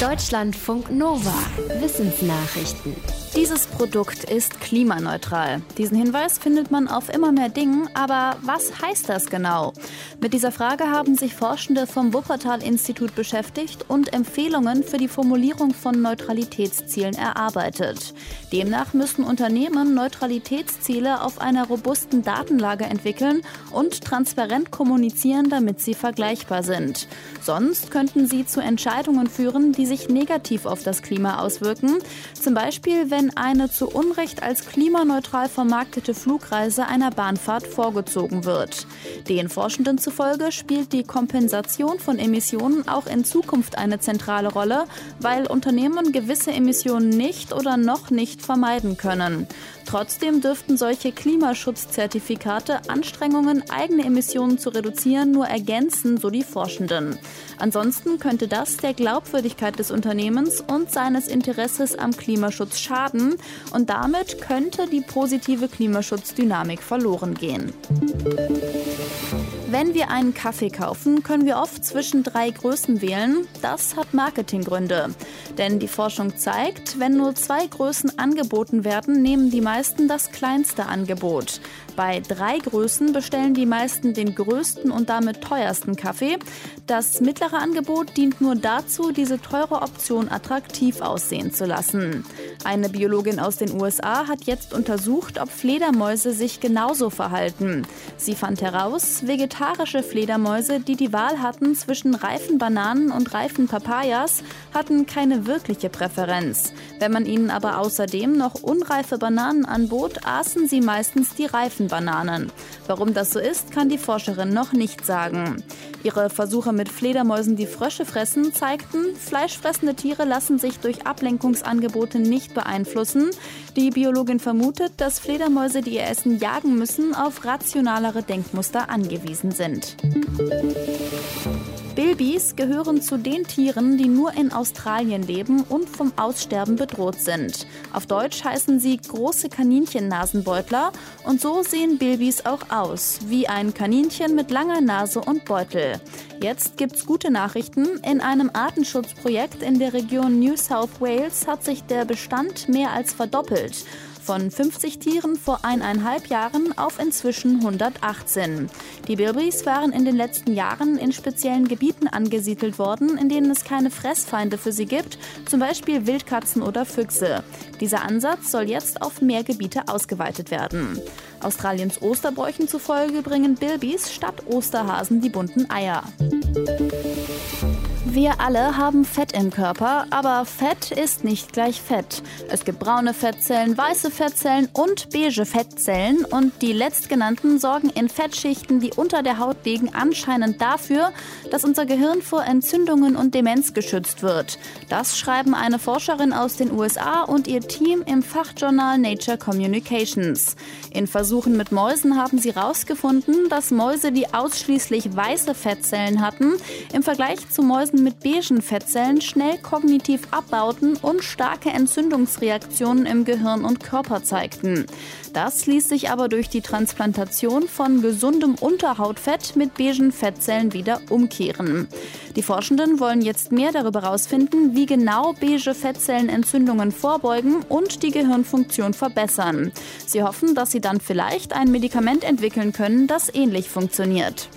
Deutschlandfunk Nova. Wissensnachrichten. Dieses Produkt ist klimaneutral. Diesen Hinweis findet man auf immer mehr Dingen, aber was heißt das genau? Mit dieser Frage haben sich Forschende vom Wuppertal-Institut beschäftigt und Empfehlungen für die Formulierung von Neutralitätszielen erarbeitet. Demnach müssen Unternehmen Neutralitätsziele auf einer robusten Datenlage entwickeln und transparent kommunizieren, damit sie vergleichbar sind. Sonst könnten sie zu Entscheidungen führen, die sich negativ auf das Klima auswirken. Zum Beispiel, wenn eine zu Unrecht als klimaneutral vermarktete Flugreise einer Bahnfahrt vorgezogen wird. Den Forschenden zufolge spielt die Kompensation von Emissionen auch in Zukunft eine zentrale Rolle, weil Unternehmen gewisse Emissionen nicht oder noch nicht vermeiden können. Trotzdem dürften solche Klimaschutzzertifikate Anstrengungen, eigene Emissionen zu reduzieren, nur ergänzen, so die Forschenden. Ansonsten könnte das der Glaubwürdigkeit des Unternehmens und seines Interesses am Klimaschutz schaden und damit könnte die positive Klimaschutzdynamik verloren gehen. Wenn wir einen Kaffee kaufen, können wir oft zwischen drei Größen wählen. Das hat Marketinggründe. Denn die Forschung zeigt, wenn nur zwei Größen angeboten werden, nehmen die meisten das kleinste Angebot. Bei drei Größen bestellen die meisten den größten und damit teuersten Kaffee. Das mittlere Angebot dient nur dazu, diese teure Option attraktiv aussehen zu lassen. Eine Biologin aus den USA hat jetzt untersucht, ob Fledermäuse sich genauso verhalten. Sie fand heraus, vegetarische Fledermäuse, die die Wahl hatten zwischen reifen Bananen und reifen Papayas, hatten keine wirkliche Präferenz. Wenn man ihnen aber außerdem noch unreife Bananen anbot, aßen sie meistens die reifen Bananen. Warum das so ist, kann die Forscherin noch nicht sagen. Ihre Versuche mit Fledermäusen, die Frösche fressen, zeigten, fleischfressende Tiere lassen sich durch Ablenkungsangebote nicht beeinflussen. Die Biologin vermutet, dass Fledermäuse, die ihr Essen jagen müssen, auf rationalere Denkmuster angewiesen sind. Bilbis gehören zu den Tieren, die nur in Australien leben und vom Aussterben bedroht sind. Auf Deutsch heißen sie große Kaninchennasenbeutler und so sehen Bilbis auch aus, wie ein Kaninchen mit langer Nase und Beutel. Jetzt gibt's gute Nachrichten. In einem Artenschutzprojekt in der Region New South Wales hat sich der Bestand mehr als verdoppelt von 50 Tieren vor eineinhalb Jahren auf inzwischen 118. Die Bilbis waren in den letzten Jahren in speziellen Gebieten angesiedelt worden, in denen es keine Fressfeinde für sie gibt, zum Beispiel Wildkatzen oder Füchse. Dieser Ansatz soll jetzt auf mehr Gebiete ausgeweitet werden. Australiens Osterbräuchen zufolge bringen Bilbis statt Osterhasen die bunten Eier. Wir alle haben Fett im Körper, aber Fett ist nicht gleich Fett. Es gibt braune Fettzellen, weiße Fettzellen und beige Fettzellen und die letztgenannten sorgen in Fettschichten, die unter der Haut liegen, anscheinend dafür, dass unser Gehirn vor Entzündungen und Demenz geschützt wird. Das schreiben eine Forscherin aus den USA und ihr Team im Fachjournal Nature Communications. In Versuchen mit Mäusen haben sie herausgefunden, dass Mäuse, die ausschließlich weiße Fettzellen hatten, im Vergleich zu Mäusen mit beigen Fettzellen schnell kognitiv abbauten und starke Entzündungsreaktionen im Gehirn und Körper zeigten. Das ließ sich aber durch die Transplantation von gesundem Unterhautfett mit beigen Fettzellen wieder umkehren. Die Forschenden wollen jetzt mehr darüber herausfinden, wie genau beige Fettzellen Entzündungen vorbeugen und die Gehirnfunktion verbessern. Sie hoffen, dass sie dann vielleicht ein Medikament entwickeln können, das ähnlich funktioniert.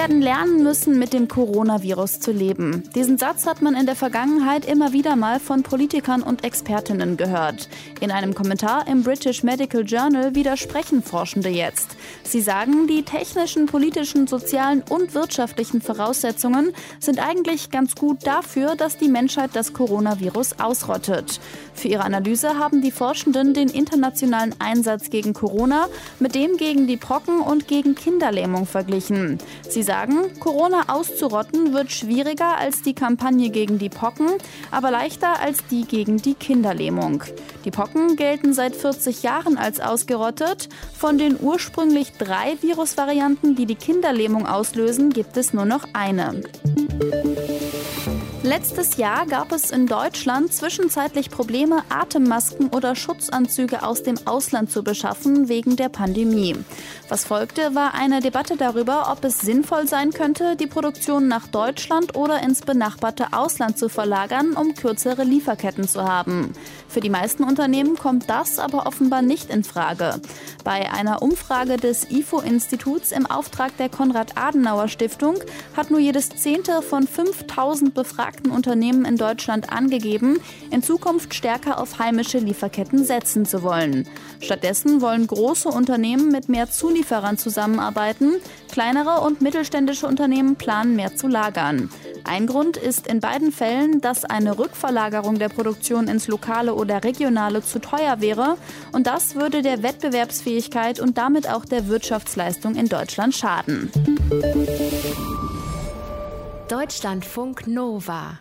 Werden lernen müssen, mit dem Coronavirus zu leben. Diesen Satz hat man in der Vergangenheit immer wieder mal von Politikern und Expertinnen gehört. In einem Kommentar im British Medical Journal widersprechen Forschende jetzt. Sie sagen, die technischen, politischen, sozialen und wirtschaftlichen Voraussetzungen sind eigentlich ganz gut dafür, dass die Menschheit das Coronavirus ausrottet. Für ihre Analyse haben die Forschenden den internationalen Einsatz gegen Corona mit dem gegen die Pocken und gegen Kinderlähmung verglichen. Sie sagen, Corona auszurotten wird schwieriger als die Kampagne gegen die Pocken, aber leichter als die gegen die Kinderlähmung. Die Pocken gelten seit 40 Jahren als ausgerottet. Von den ursprünglich drei Virusvarianten, die die Kinderlähmung auslösen, gibt es nur noch eine. Letztes Jahr gab es in Deutschland zwischenzeitlich Probleme, Atemmasken oder Schutzanzüge aus dem Ausland zu beschaffen wegen der Pandemie. Was folgte, war eine Debatte darüber, ob es sinnvoll sein könnte, die Produktion nach Deutschland oder ins benachbarte Ausland zu verlagern, um kürzere Lieferketten zu haben. Für die meisten Unternehmen kommt das aber offenbar nicht in Frage. Bei einer Umfrage des IFO-Instituts im Auftrag der Konrad-Adenauer-Stiftung hat nur jedes Zehnte von 5000 Befragten gefragten Unternehmen in Deutschland angegeben, in Zukunft stärker auf heimische Lieferketten setzen zu wollen. Stattdessen wollen große Unternehmen mit mehr Zulieferern zusammenarbeiten, kleinere und mittelständische Unternehmen planen mehr zu lagern. Ein Grund ist in beiden Fällen, dass eine Rückverlagerung der Produktion ins Lokale oder Regionale zu teuer wäre und das würde der Wettbewerbsfähigkeit und damit auch der Wirtschaftsleistung in Deutschland schaden. Deutschlandfunk Nova